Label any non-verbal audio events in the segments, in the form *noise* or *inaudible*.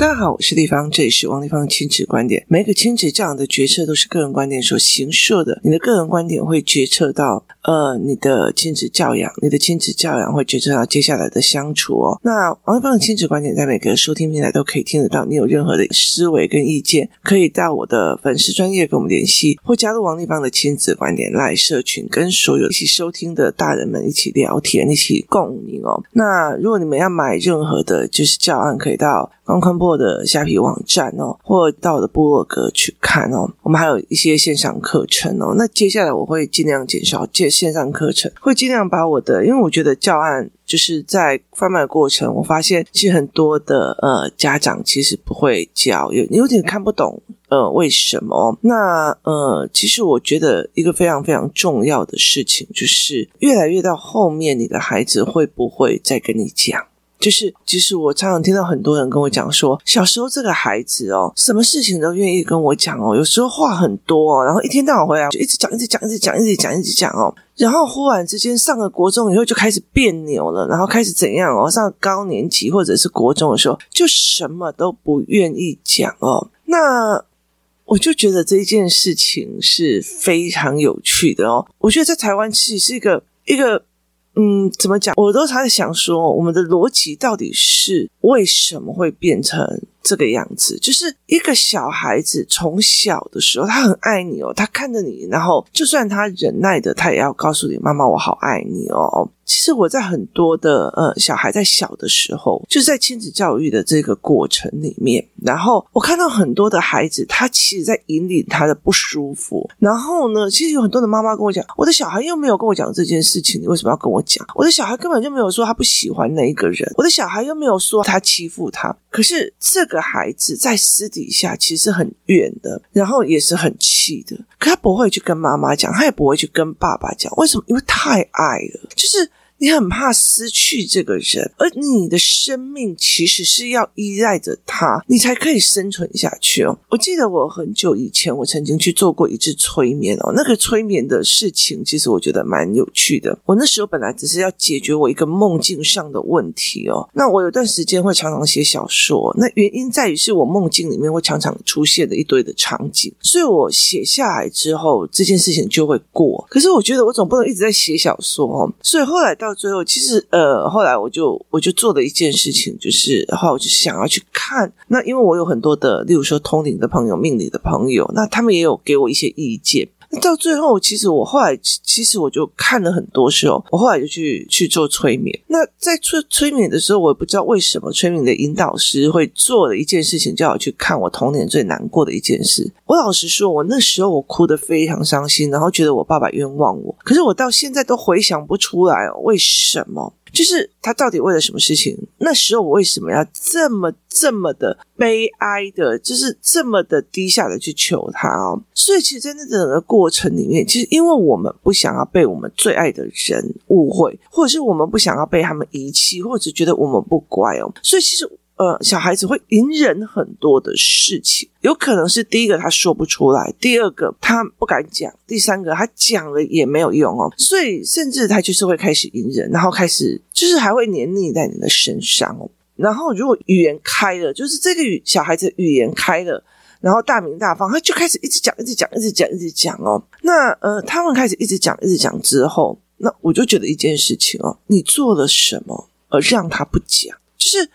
大家好，我是丽芳，这里是王丽芳亲子观点。每个亲子这样的决策都是个人观点所形设的，你的个人观点会决策到呃你的亲子教养，你的亲子教养会决策到接下来的相处哦。那王丽芳的亲子观点在每个收听平台都可以听得到。你有任何的思维跟意见，可以到我的粉丝专业跟我们联系，或加入王立芳的亲子观点 LINE 社群，跟所有一起收听的大人们一起聊天，一起共鸣哦。那如果你们要买任何的，就是教案，可以到方宽博的虾皮网站哦，或到我的部落格去看哦。我们还有一些线上课程哦。那接下来我会尽量减少接线上课程，会尽量把我的，因为我觉得教案就是在贩卖过程，我发现其实很多的呃家长其实不会教，有有点看不懂呃为什么。那呃，其实我觉得一个非常非常重要的事情，就是越来越到后面，你的孩子会不会再跟你讲？就是，其实我常常听到很多人跟我讲说，小时候这个孩子哦，什么事情都愿意跟我讲哦，有时候话很多哦，然后一天到晚回来就一直讲，一直讲，一直讲，一直讲，一直讲哦，然后忽然之间上了国中以后就开始别扭了，然后开始怎样哦？上高年级或者是国中的时候，就什么都不愿意讲哦。那我就觉得这一件事情是非常有趣的哦。我觉得在台湾其实是一个一个。嗯，怎么讲？我都还在想说，我们的逻辑到底是为什么会变成这个样子？就是一个小孩子从小的时候，他很爱你哦，他看着你，然后就算他忍耐的，他也要告诉你：“妈妈，我好爱你哦。”其实我在很多的呃小孩在小的时候，就是在亲子教育的这个过程里面，然后我看到很多的孩子，他其实在引领他的不舒服。然后呢，其实有很多的妈妈跟我讲，我的小孩又没有跟我讲这件事情，你为什么要跟我讲？我的小孩根本就没有说他不喜欢那一个人，我的小孩又没有说他欺负他。可是这个孩子在私底下其实很怨的，然后也是很气的，可他不会去跟妈妈讲，他也不会去跟爸爸讲，为什么？因为太爱了，就是。你很怕失去这个人，而你的生命其实是要依赖着他，你才可以生存下去哦。我记得我很久以前，我曾经去做过一次催眠哦。那个催眠的事情，其实我觉得蛮有趣的。我那时候本来只是要解决我一个梦境上的问题哦。那我有段时间会常常写小说，那原因在于是我梦境里面会常常出现的一堆的场景，所以我写下来之后，这件事情就会过。可是我觉得我总不能一直在写小说哦，所以后来到。到最后，其实呃，后来我就我就做了一件事情，就是后我就想要去看。那因为我有很多的，例如说通灵的朋友、命理的朋友，那他们也有给我一些意见。那 *laughs* 到最后，其实我后来其实我就看了很多时候，我后来就去去做催眠。那在催催眠的时候，我也不知道为什么催眠的引导师会做了一件事情，叫我去看我童年最难过的一件事。我老实说，我那时候我哭得非常伤心，然后觉得我爸爸冤枉我。可是我到现在都回想不出来哦，为什么？就是他到底为了什么事情？那时候我为什么要这么这么的悲哀的，就是这么的低下的去求他哦？所以其实，在那整个过程里面，其实因为我们不想要被我们最爱的人误会，或者是我们不想要被他们遗弃，或者觉得我们不乖哦，所以其实。呃，小孩子会隐忍很多的事情，有可能是第一个他说不出来，第二个他不敢讲，第三个他讲了也没有用哦，所以甚至他就是会开始隐忍，然后开始就是还会黏腻在你的身上哦。然后如果语言开了，就是这个语小孩子语言开了，然后大名大放，他就开始一直讲，一直讲，一直讲，一直讲哦。那呃，他们开始一直讲，一直讲之后，那我就觉得一件事情哦，你做了什么而让他不讲，就是。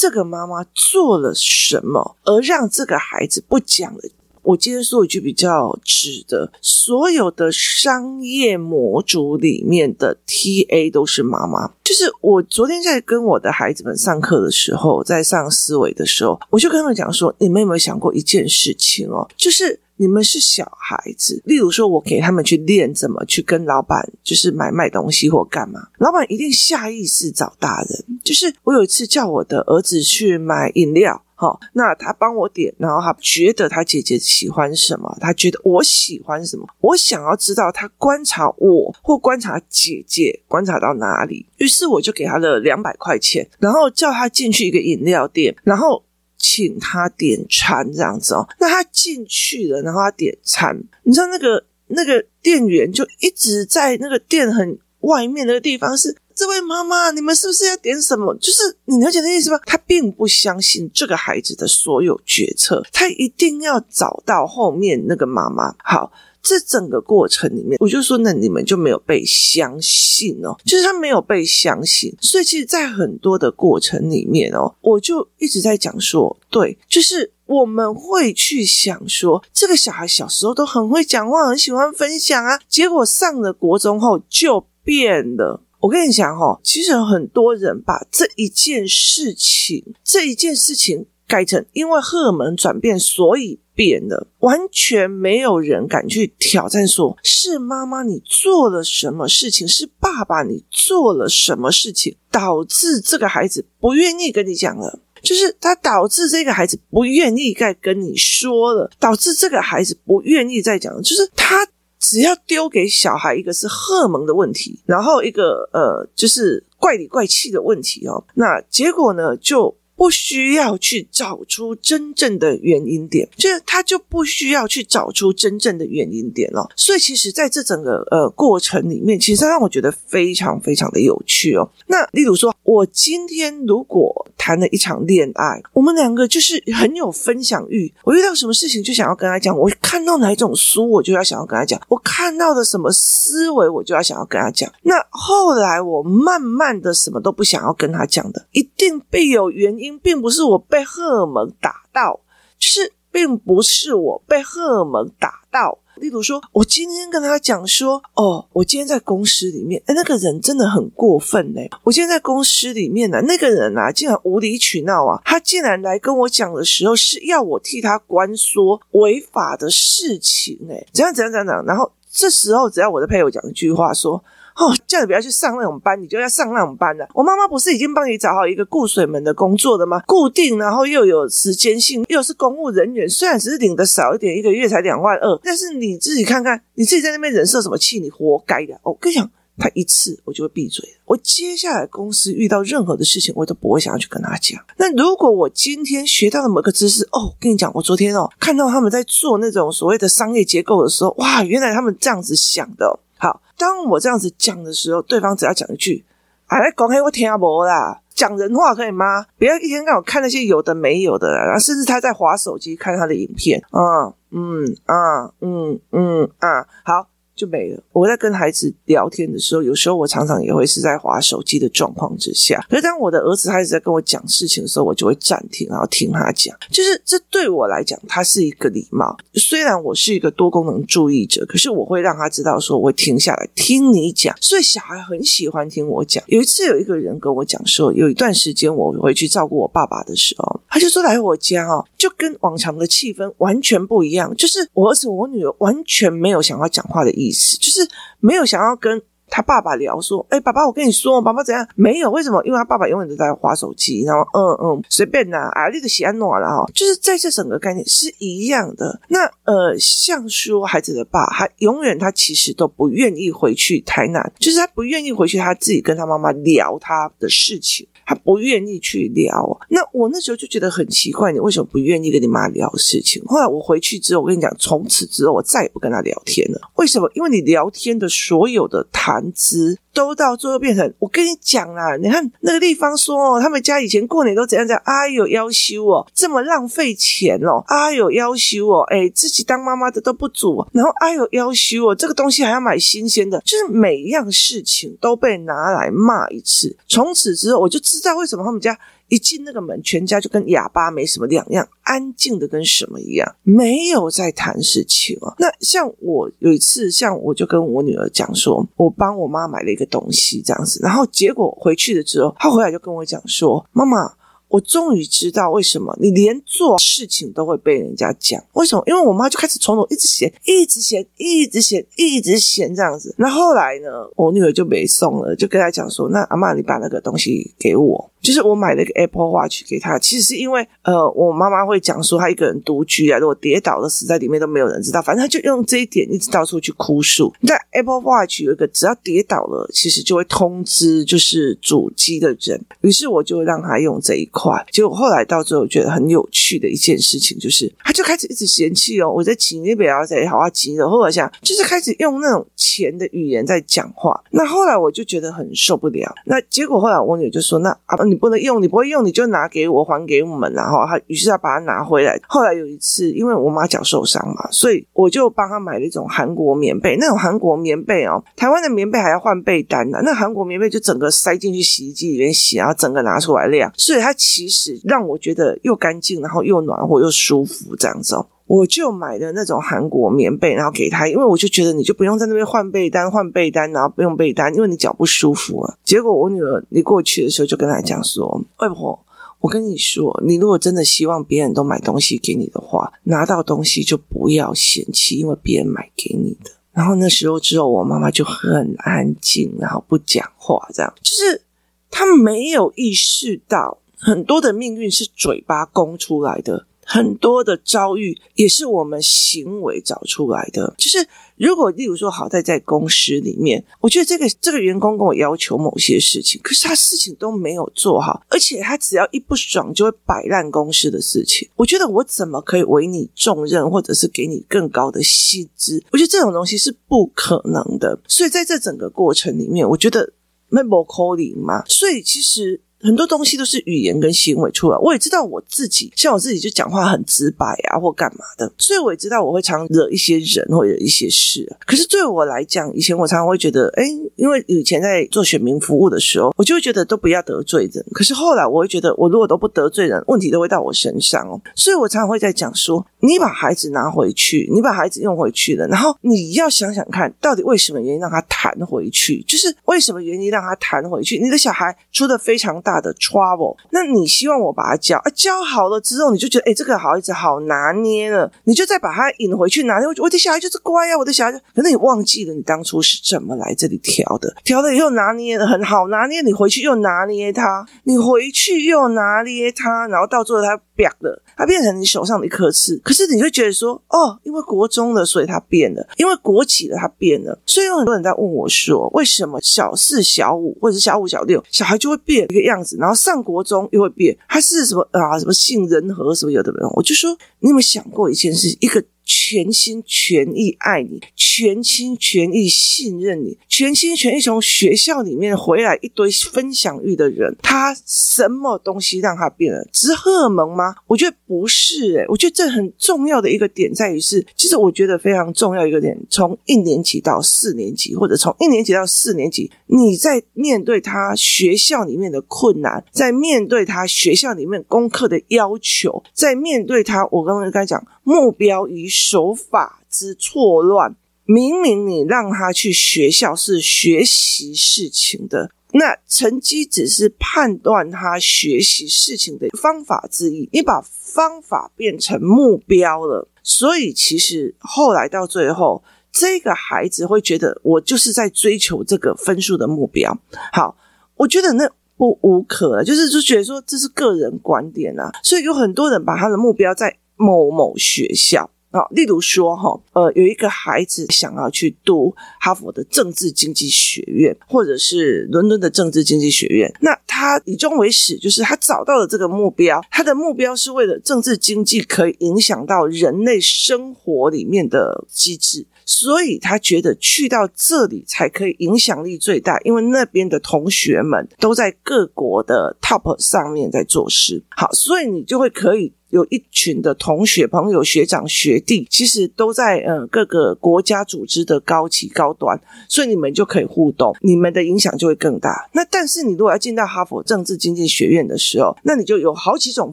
这个妈妈做了什么，而让这个孩子不讲了？我今天说一句比较直的：所有的商业模组里面的 TA 都是妈妈。就是我昨天在跟我的孩子们上课的时候，在上思维的时候，我就跟他们讲说：你们有没有想过一件事情哦？就是。你们是小孩子，例如说，我给他们去练怎么去跟老板，就是买卖东西或干嘛，老板一定下意识找大人。就是我有一次叫我的儿子去买饮料，好，那他帮我点，然后他觉得他姐姐喜欢什么，他觉得我喜欢什么，我想要知道他观察我或观察姐姐观察到哪里，于是我就给他了两百块钱，然后叫他进去一个饮料店，然后。请他点餐这样子哦，那他进去了，然后他点餐，你知道那个那个店员就一直在那个店很外面那个地方是这位妈妈，你们是不是要点什么？就是你了解的意思吗？他并不相信这个孩子的所有决策，他一定要找到后面那个妈妈。好。这整个过程里面，我就说，那你们就没有被相信哦，就是他没有被相信，所以其实，在很多的过程里面哦，我就一直在讲说，对，就是我们会去想说，这个小孩小时候都很会讲话，很喜欢分享啊，结果上了国中后就变了。我跟你讲哦，其实很多人把这一件事情，这一件事情改成因为荷尔蒙转变，所以。变了，完全没有人敢去挑战说，是妈妈你做了什么事情，是爸爸你做了什么事情，导致这个孩子不愿意跟你讲了，就是他导致这个孩子不愿意再跟你说了，导致这个孩子不愿意再讲，就是他只要丢给小孩一个是荷尔蒙的问题，然后一个呃就是怪里怪气的问题哦，那结果呢就。不需要去找出真正的原因点，就是他就不需要去找出真正的原因点了。所以，其实在这整个呃过程里面，其实让我觉得非常非常的有趣哦。那例如说，我今天如果谈了一场恋爱，我们两个就是很有分享欲，我遇到什么事情就想要跟他讲，我看到哪一种书，我就要想要跟他讲，我看到的什么思维，我就要想要跟他讲。那后来我慢慢的什么都不想要跟他讲的，一定必有原因。并不是我被荷尔蒙打到，就是并不是我被荷尔蒙打到。例如说，我今天跟他讲说，哦，我今天在公司里面，哎，那个人真的很过分嘞！我今天在公司里面呢，那个人啊，竟然无理取闹啊！他竟然来跟我讲的时候，是要我替他关说违法的事情，诶，怎样怎样怎样怎样。然后这时候，只要我的配偶讲一句话说。哦，叫你不要去上那种班，你就要上那种班了。我妈妈不是已经帮你找好一个顾水门的工作的吗？固定，然后又有时间性，又是公务人员，虽然只是领的少一点，一个月才两万二，但是你自己看看，你自己在那边忍受什么气，你活该的。我跟你讲，他一次我就会闭嘴。我接下来公司遇到任何的事情，我都不会想要去跟他讲。那如果我今天学到了某个知识，哦，跟你讲，我昨天哦看到他们在做那种所谓的商业结构的时候，哇，原来他们这样子想的。好，当我这样子讲的时候，对方只要讲一句：“哎，讲给我听不啦。”讲人话可以吗？不要一天到晚看那些有的没有的啦，然后甚至他在划手机看他的影片，嗯，嗯，啊，嗯，嗯，啊，好。就没了。我在跟孩子聊天的时候，有时候我常常也会是在滑手机的状况之下。可是当我的儿子开始在跟我讲事情的时候，我就会暂停，然后听他讲。就是这对我来讲，他是一个礼貌。虽然我是一个多功能注意者，可是我会让他知道说，我会停下来听你讲。所以小孩很喜欢听我讲。有一次有一个人跟我讲说，有一段时间我回去照顾我爸爸的时候，他就说来我家哦，就跟往常的气氛完全不一样。就是我儿子我女儿完全没有想要讲话的意。意思就是没有想要跟他爸爸聊，说：“哎，爸爸，我跟你说，爸爸怎样？没有，为什么？因为他爸爸永远都在滑手机，然后，嗯嗯，随便呐，啊，那个喜安诺了哈，就是在这整个概念是一样的。那呃，像说孩子的爸，他永远他其实都不愿意回去台南，就是他不愿意回去，他自己跟他妈妈聊他的事情。”他不愿意去聊，那我那时候就觉得很奇怪，你为什么不愿意跟你妈聊事情？后来我回去之后，我跟你讲，从此之后我再也不跟他聊天了。为什么？因为你聊天的所有的谈资。都到最后变成，我跟你讲啦，你看那个地方说哦，他们家以前过年都怎样怎样，哎呦夭寿哦，这么浪费钱哦，哎呦夭寿哦，哎，自己当妈妈的都不煮，然后哎呦夭寿哦，这个东西还要买新鲜的，就是每一样事情都被拿来骂一次。从此之后，我就知知道为什么他们家。一进那个门，全家就跟哑巴没什么两样，安静的跟什么一样，没有在谈事情啊。那像我有一次，像我就跟我女儿讲说，我帮我妈买了一个东西这样子，然后结果回去了之后，她回来就跟我讲说，妈妈。我终于知道为什么你连做事情都会被人家讲。为什么？因为我妈就开始从头一直嫌，一直嫌，一直嫌，一直嫌这样子。那后来呢，我女儿就没送了，就跟她讲说：“那阿妈，你把那个东西给我。”就是我买了一个 Apple Watch 给她。其实是因为呃，我妈妈会讲说她一个人独居啊，如果跌倒了死在里面都没有人知道。反正她就用这一点一直到处去哭诉。但 Apple Watch 有一个，只要跌倒了，其实就会通知就是主机的人。于是我就让她用这一块。快。结果后来到最后，觉得很有趣的一件事情就是，他就开始一直嫌弃哦，我在急，你不要再好好急了，或者想就是开始用那种钱的语言在讲话。那后来我就觉得很受不了。那结果后来我女儿就说：“那啊，你不能用，你不会用，你就拿给我，还给我们。”然后他于是要把它拿回来。后来有一次，因为我妈脚受伤嘛，所以我就帮她买了一种韩国棉被。那种韩国棉被哦，台湾的棉被还要换被单呢，那韩国棉被就整个塞进去洗衣机里面洗，然后整个拿出来晾。所以它其实让我觉得又干净，然后又暖和又舒服这样子。我就买的那种韩国棉被，然后给他，因为我就觉得你就不用在那边换被单、换被单，然后不用被单，因为你脚不舒服啊。结果我女儿你过去的时候就跟她讲说：“外婆，我跟你说，你如果真的希望别人都买东西给你的话，拿到东西就不要嫌弃，因为别人买给你的。”然后那时候之后，我妈妈就很安静，然后不讲话，这样就是她没有意识到很多的命运是嘴巴供出来的。很多的遭遇也是我们行为找出来的。就是如果，例如说，好在在公司里面，我觉得这个这个员工跟我要求某些事情，可是他事情都没有做好，而且他只要一不爽就会摆烂公司的事情。我觉得我怎么可以委你重任，或者是给你更高的薪资？我觉得这种东西是不可能的。所以在这整个过程里面，我觉得没有可能嘛。所以其实。很多东西都是语言跟行为出来，我也知道我自己，像我自己就讲话很直白啊，或干嘛的，所以我也知道我会常惹一些人或者一些事。可是对我来讲，以前我常常会觉得，哎，因为以前在做选民服务的时候，我就会觉得都不要得罪人。可是后来我会觉得，我如果都不得罪人，问题都会到我身上哦。所以我常常会在讲说，你把孩子拿回去，你把孩子用回去了，然后你要想想看，到底为什么原因让他弹回去？就是为什么原因让他弹回去？你的小孩出的非常大的 trouble，那你希望我把它教啊？教好了之后，你就觉得哎，这个好孩子好拿捏了，你就再把他引回去拿捏。我的小孩就是乖呀、我的小孩就，可能你忘记了你当初是怎么来这里调的，调了以后拿捏的很好，拿捏你回去又拿捏他，你回去又拿捏他，然后到最后他。瘪了，它变成你手上的一颗刺。可是你会觉得说，哦，因为国中了，所以它变了；因为国企了，它变了。所以有很多人在问我说，为什么小四、小五或者是小五、小六小孩就会变一个样样子，然后上国中又会变？他是什么啊？什么杏仁核什么有的没有？我就说，你有没有想过一件事？一个。全心全意爱你，全心全意信任你，全心全意从学校里面回来一堆分享欲的人，他什么东西让他变了？只是荷尔蒙吗？我觉得不是诶，我觉得这很重要的一个点在于是，其实我觉得非常重要一个点，从一年级到四年级，或者从一年级到四年级，你在面对他学校里面的困难，在面对他学校里面功课的要求，在面对他，我刚刚刚才讲目标与。手法之错乱，明明你让他去学校是学习事情的，那成绩只是判断他学习事情的方法之一。你把方法变成目标了，所以其实后来到最后，这个孩子会觉得我就是在追求这个分数的目标。好，我觉得那不无可了，就是就觉得说这是个人观点啊，所以有很多人把他的目标在某某学校。啊，例如说哈，呃，有一个孩子想要去读哈佛的政治经济学院，或者是伦敦的政治经济学院。那他以终为始，就是他找到了这个目标，他的目标是为了政治经济可以影响到人类生活里面的机制，所以他觉得去到这里才可以影响力最大，因为那边的同学们都在各国的 top 上面在做事。好，所以你就会可以。有一群的同学、朋友、学长、学弟，其实都在呃各个国家组织的高级高端，所以你们就可以互动，你们的影响就会更大。那但是你如果要进到哈佛政治经济学院的时候，那你就有好几种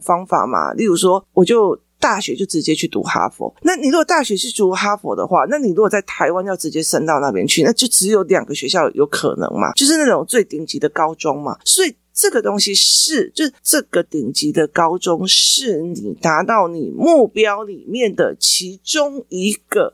方法嘛。例如说，我就大学就直接去读哈佛。那你如果大学去读哈佛的话，那你如果在台湾要直接升到那边去，那就只有两个学校有可能嘛，就是那种最顶级的高中嘛。所以。这个东西是，就是这个顶级的高中，是你达到你目标里面的其中一个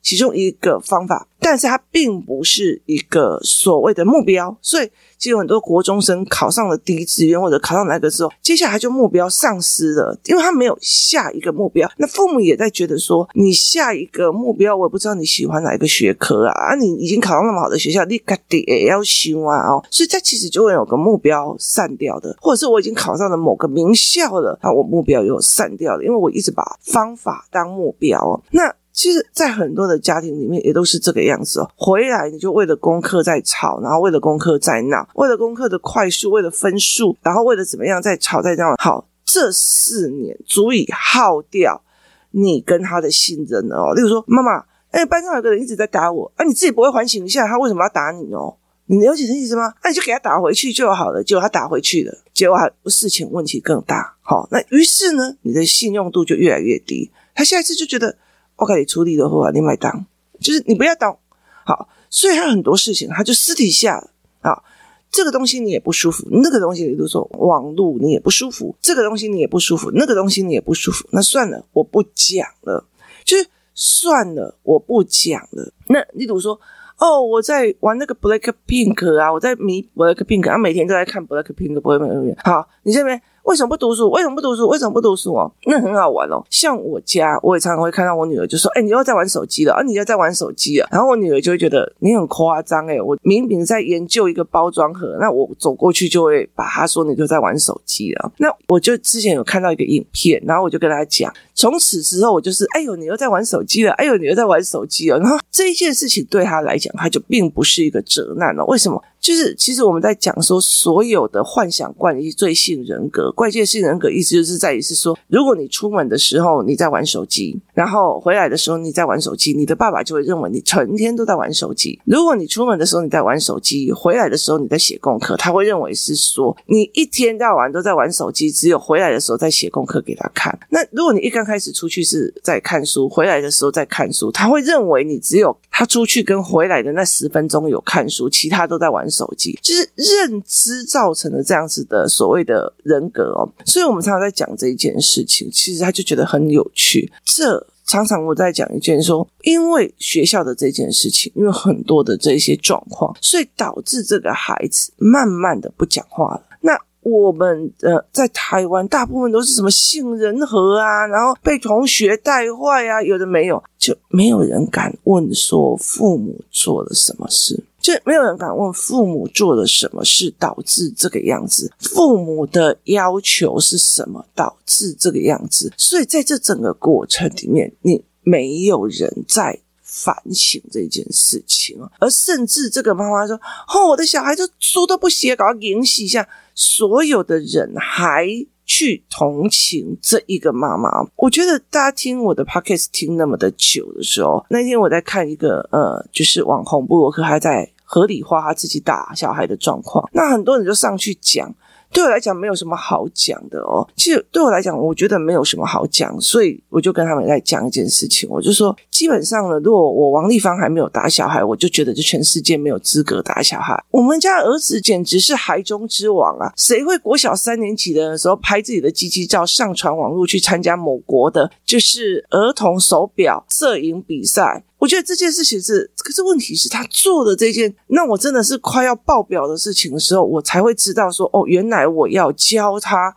其中一个方法，但是它并不是一个所谓的目标。所以，其实有很多国中生考上了第一志愿或者考上哪个之后，接下来就目标丧失了，因为他没有下一个目标。那父母也在觉得说，你下一个目标，我也不知道你喜欢哪一个学科啊？啊，你已经考上那么好的学校，你该得也要修啊哦。所以，他其实就会有个目标散掉的，或者是我已经考上了某个名校了，啊，我目标又散掉了，因为我一直把方法当目标。那其实，在很多的家庭里面，也都是这个样子哦。回来你就为了功课在吵，然后为了功课在闹，为了功课的快速，为了分数，然后为了怎么样在吵，在闹。好，这四年足以耗掉你跟他的信任了哦。例如说，妈妈，哎，班上有个人一直在打我，啊，你自己不会反省一下，他为什么要打你哦？你了解这意思吗？那你就给他打回去就好了。结果他打回去了，结果他事情问题更大。好，那于是呢，你的信用度就越来越低。他下一次就觉得。我给你处理的话，你买单，就是你不要动。好，所以他很多事情，他就私底下啊，这个东西你也不舒服，那个东西你都说网络你也不舒服，这个东西你也不舒服，那个东西你也不舒服，那算了，我不讲了，就是算了，我不讲了。那例如说，哦，我在玩那个 Black Pink 啊，我在迷 Black Pink，啊，每天都在看 Black Pink，不会没有好，你这边。为什么不读书？为什么不读书？为什么不读书哦？那很好玩哦。像我家，我也常常会看到我女儿就说：“哎，你又在玩手机了啊！你又在玩手机了。”然后我女儿就会觉得你很夸张哎！我明明在研究一个包装盒，那我走过去就会把她说你就在玩手机了。那我就之前有看到一个影片，然后我就跟她讲，从此之后我就是：“哎呦，你又在玩手机了！哎呦，你又在玩手机了。”然后这一件事情对他来讲，他就并不是一个责难了。为什么？就是其实我们在讲说，所有的幻想怪异罪性人格、怪界性人格，意思就是在于是说，如果你出门的时候你在玩手机，然后回来的时候你在玩手机，你的爸爸就会认为你成天都在玩手机。如果你出门的时候你在玩手机，回来的时候你在写功课，他会认为是说你一天到晚都在玩手机，只有回来的时候在写功课给他看。那如果你一刚刚开始出去是在看书，回来的时候在看书，他会认为你只有他出去跟回来的那十分钟有看书，其他都在玩手机，就是认知造成的这样子的所谓的人格哦，所以我们常常在讲这一件事情，其实他就觉得很有趣。这常常我在讲一件说，因为学校的这件事情，因为很多的这些状况，所以导致这个孩子慢慢的不讲话了。那我们呃，在台湾大部分都是什么杏仁核啊，然后被同学带坏啊，有的没有，就没有人敢问说父母做了什么事，就没有人敢问父母做了什么事导致这个样子，父母的要求是什么导致这个样子，所以在这整个过程里面，你没有人在反省这件事情，而甚至这个妈妈说：“哦，我的小孩就书都不写，搞影洗一下。”所有的人还去同情这一个妈妈，我觉得大家听我的 podcast 听那么的久的时候，那天我在看一个呃，就是网红部落客还在合理化他自己打小孩的状况，那很多人就上去讲。对我来讲没有什么好讲的哦。其实对我来讲，我觉得没有什么好讲，所以我就跟他们在讲一件事情。我就说，基本上呢，如果我王丽芳还没有打小孩，我就觉得这全世界没有资格打小孩。我们家儿子简直是孩中之王啊！谁会国小三年级的时候拍自己的鸡鸡照上传网络去参加某国的，就是儿童手表摄影比赛？我觉得这件事情是，可是问题是，他做的这件，那我真的是快要爆表的事情的时候，我才会知道说，哦，原来我要教他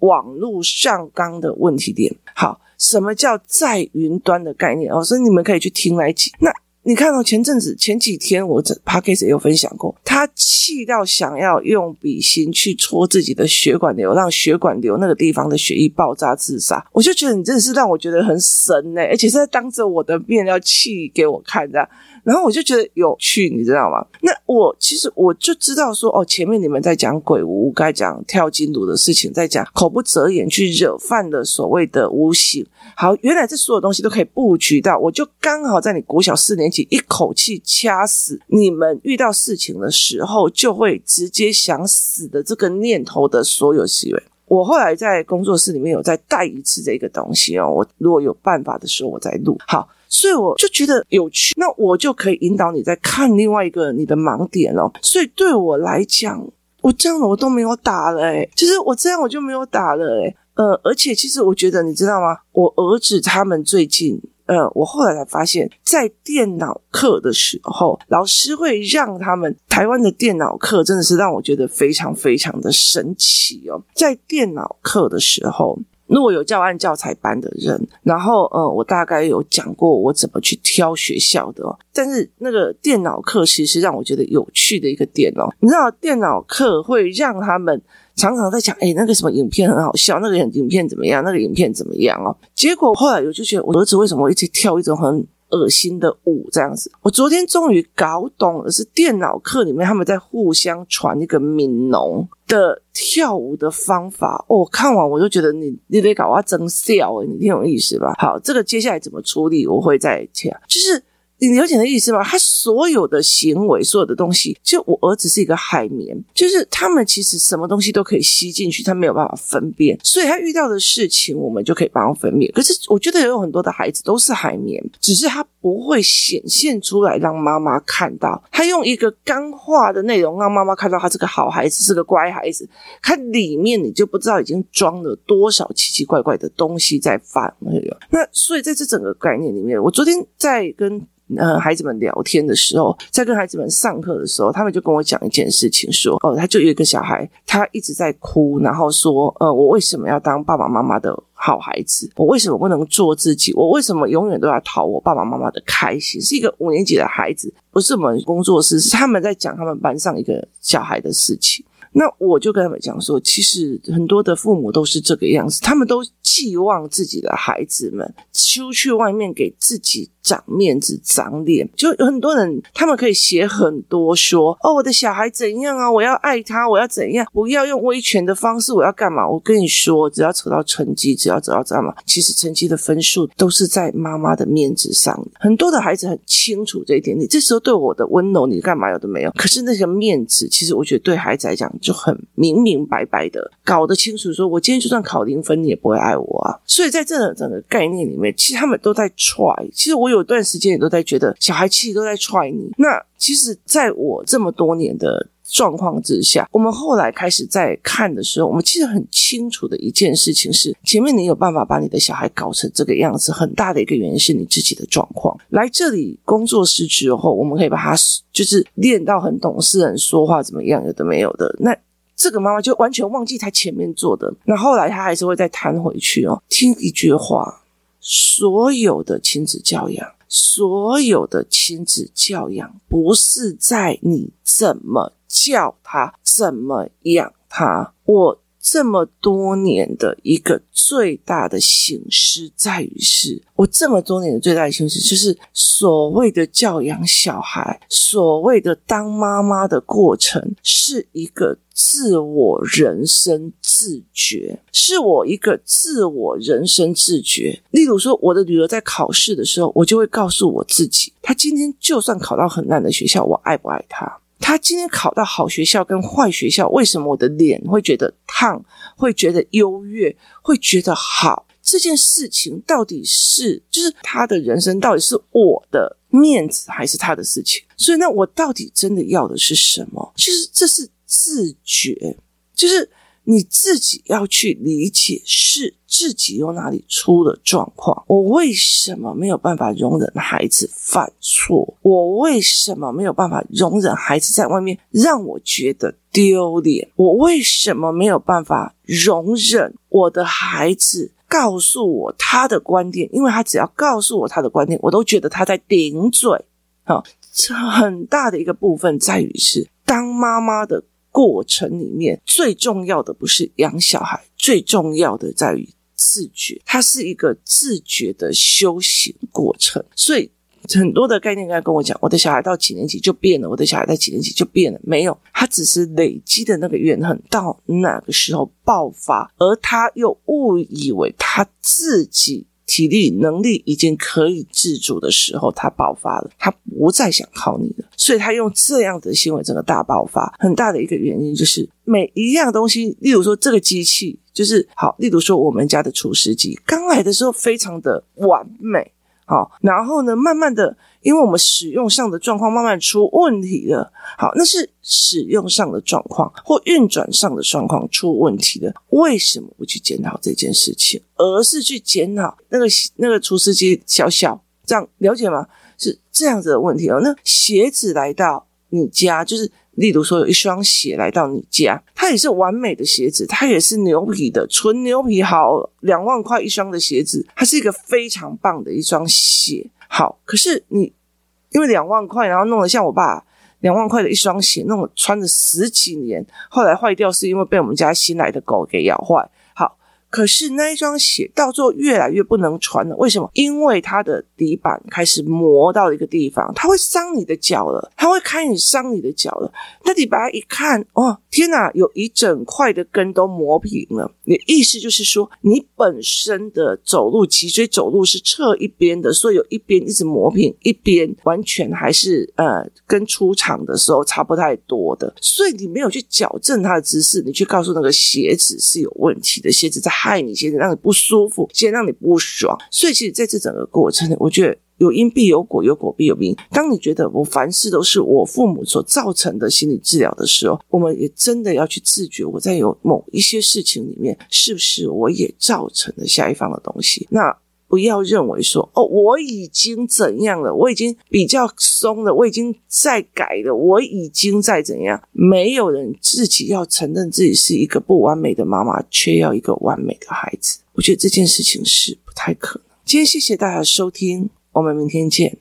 网络上纲的问题点。好，什么叫在云端的概念？哦，所以你们可以去听来记。那。你看到前阵子前几天，我这 p a c k a g e 也有分享过，他气到想要用笔芯去戳自己的血管瘤，让血管瘤那个地方的血液爆炸自杀。我就觉得你真的是让我觉得很神欸，而且是在当着我的面要气给我看的。然后我就觉得有趣，你知道吗？那我其实我就知道说，哦，前面你们在讲鬼屋，该讲跳金炉的事情，在讲口不择言去惹犯的所谓的无形。好，原来这所有东西都可以布局到，我就刚好在你国小四年级一口气掐死你们遇到事情的时候，就会直接想死的这个念头的所有行为。我后来在工作室里面有再带一次这个东西哦，我如果有办法的时候，我再录。好。所以我就觉得有趣，那我就可以引导你在看另外一个你的盲点了。所以对我来讲，我这样我都没有打了诶，其实我这样我就没有打了诶，呃，而且其实我觉得你知道吗？我儿子他们最近呃，我后来才发现，在电脑课的时候，老师会让他们台湾的电脑课真的是让我觉得非常非常的神奇哦。在电脑课的时候，如果有教案教材班的人，然后嗯，我大概有讲过我怎么去挑学校的哦。但是那个电脑课其实是让我觉得有趣的一个点哦。你知道，电脑课会让他们。常常在讲，哎，那个什么影片很好笑，那个影片怎么样？那个影片怎么样哦？结果后来我就觉得，我儿子为什么一直跳一种很恶心的舞这样子？我昨天终于搞懂了，是电脑课里面他们在互相传那个悯农的跳舞的方法。哦，看完我就觉得你你得搞啊真笑诶，你挺有意思吧？好，这个接下来怎么处理，我会再讲，就是。你了解的意思吗？他所有的行为，所有的东西，就我儿子是一个海绵，就是他们其实什么东西都可以吸进去，他没有办法分辨，所以他遇到的事情，我们就可以帮他分辨。可是我觉得有很多的孩子都是海绵，只是他不会显现出来让妈妈看到，他用一个干化的内容让妈妈看到他是个好孩子，是个乖孩子，他里面你就不知道已经装了多少奇奇怪怪的东西在放那个。那所以在这整个概念里面，我昨天在跟。呃，孩子们聊天的时候，在跟孩子们上课的时候，他们就跟我讲一件事情，说，哦，他就有一个小孩，他一直在哭，然后说，呃，我为什么要当爸爸妈妈的好孩子？我为什么不能做自己？我为什么永远都要讨我爸爸妈妈的开心？是一个五年级的孩子，不是我们工作室，是他们在讲他们班上一个小孩的事情。那我就跟他们讲说，其实很多的父母都是这个样子，他们都寄望自己的孩子们出去外面给自己长面子、长脸。就有很多人，他们可以写很多说，哦，我的小孩怎样啊？我要爱他，我要怎样？不要用威权的方式，我要干嘛？我跟你说，只要扯到成绩，只要走到这嘛，其实成绩的分数都是在妈妈的面子上。很多的孩子很清楚这一点，你这时候对我的温柔，你干嘛有的没有？可是那个面子，其实我觉得对孩子来讲。就很明明白白的搞得清楚，说我今天就算考零分，你也不会爱我啊。所以在这整个概念里面，其实他们都在踹。其实我有段时间也都在觉得，小孩其实都在踹你。那其实，在我这么多年的状况之下，我们后来开始在看的时候，我们其实很清楚的一件事情是：前面你有办法把你的小孩搞成这个样子，很大的一个原因是你自己的状况。来这里工作室之后，我们可以把他就是练到很懂事，很说话怎么样，有的没有的。那这个妈妈就完全忘记他前面做的，那后来他还是会再弹回去哦。听一句话，所有的亲子教养，所有的亲子教养，不是在你怎么教他，怎么养他。我。这么多年的一个最大的醒思，在于是我这么多年的最大的省思，就是所谓的教养小孩，所谓的当妈妈的过程，是一个自我人生自觉，是我一个自我人生自觉。例如说，我的女儿在考试的时候，我就会告诉我自己，她今天就算考到很烂的学校，我爱不爱她？他今天考到好学校跟坏学校，为什么我的脸会觉得烫，会觉得优越，会觉得好？这件事情到底是，就是他的人生到底是我的面子还是他的事情？所以，那我到底真的要的是什么？其实这是自觉，就是。你自己要去理解，是自己有哪里出了状况。我为什么没有办法容忍孩子犯错？我为什么没有办法容忍孩子在外面让我觉得丢脸？我为什么没有办法容忍我的孩子告诉我他的观点？因为他只要告诉我他的观点，我都觉得他在顶嘴。好，这很大的一个部分在于是当妈妈的。过程里面最重要的不是养小孩，最重要的在于自觉，它是一个自觉的修行过程。所以很多的概念应该跟我讲，我的小孩到几年级就变了，我的小孩在几年级就变了，没有，他只是累积的那个怨恨到那个时候爆发，而他又误以为他自己。体力能力已经可以自主的时候，他爆发了，他不再想靠你了，所以他用这样的行为，整个大爆发。很大的一个原因就是每一样东西，例如说这个机器就是好，例如说我们家的厨师机刚来的时候非常的完美，好，然后呢，慢慢的，因为我们使用上的状况慢慢出问题了。好，那是使用上的状况或运转上的状况出问题了。为什么不去检讨这件事情，而是去检讨那个那个除湿机小小这样了解吗？是这样子的问题哦。那鞋子来到你家，就是。例如说，有一双鞋来到你家，它也是完美的鞋子，它也是牛皮的，纯牛皮，好，两万块一双的鞋子，它是一个非常棒的一双鞋。好，可是你因为两万块，然后弄得像我爸两万块的一双鞋，弄穿了十几年，后来坏掉是因为被我们家新来的狗给咬坏。可是那一双鞋到最后越来越不能穿了，为什么？因为它的底板开始磨到一个地方，它会伤你的脚了，它会开始伤你的脚了。那你把它一看，哦，天哪，有一整块的跟都磨平了。你意思就是说，你本身的走路脊椎走路是侧一边的，所以有一边一直磨平，一边完全还是呃跟出厂的时候差不太多的。所以你没有去矫正它的姿势，你去告诉那个鞋子是有问题的，鞋子在。害你，先让你不舒服，先让你不爽，所以其实在这整个过程，我觉得有因必有果，有果必有因。当你觉得我凡事都是我父母所造成的心理治疗的时候，我们也真的要去自觉，我在有某一些事情里面，是不是我也造成了下一方的东西？那。不要认为说哦，我已经怎样了，我已经比较松了，我已经在改了，我已经在怎样。没有人自己要承认自己是一个不完美的妈妈，却要一个完美的孩子。我觉得这件事情是不太可能。今天谢谢大家收听，我们明天见。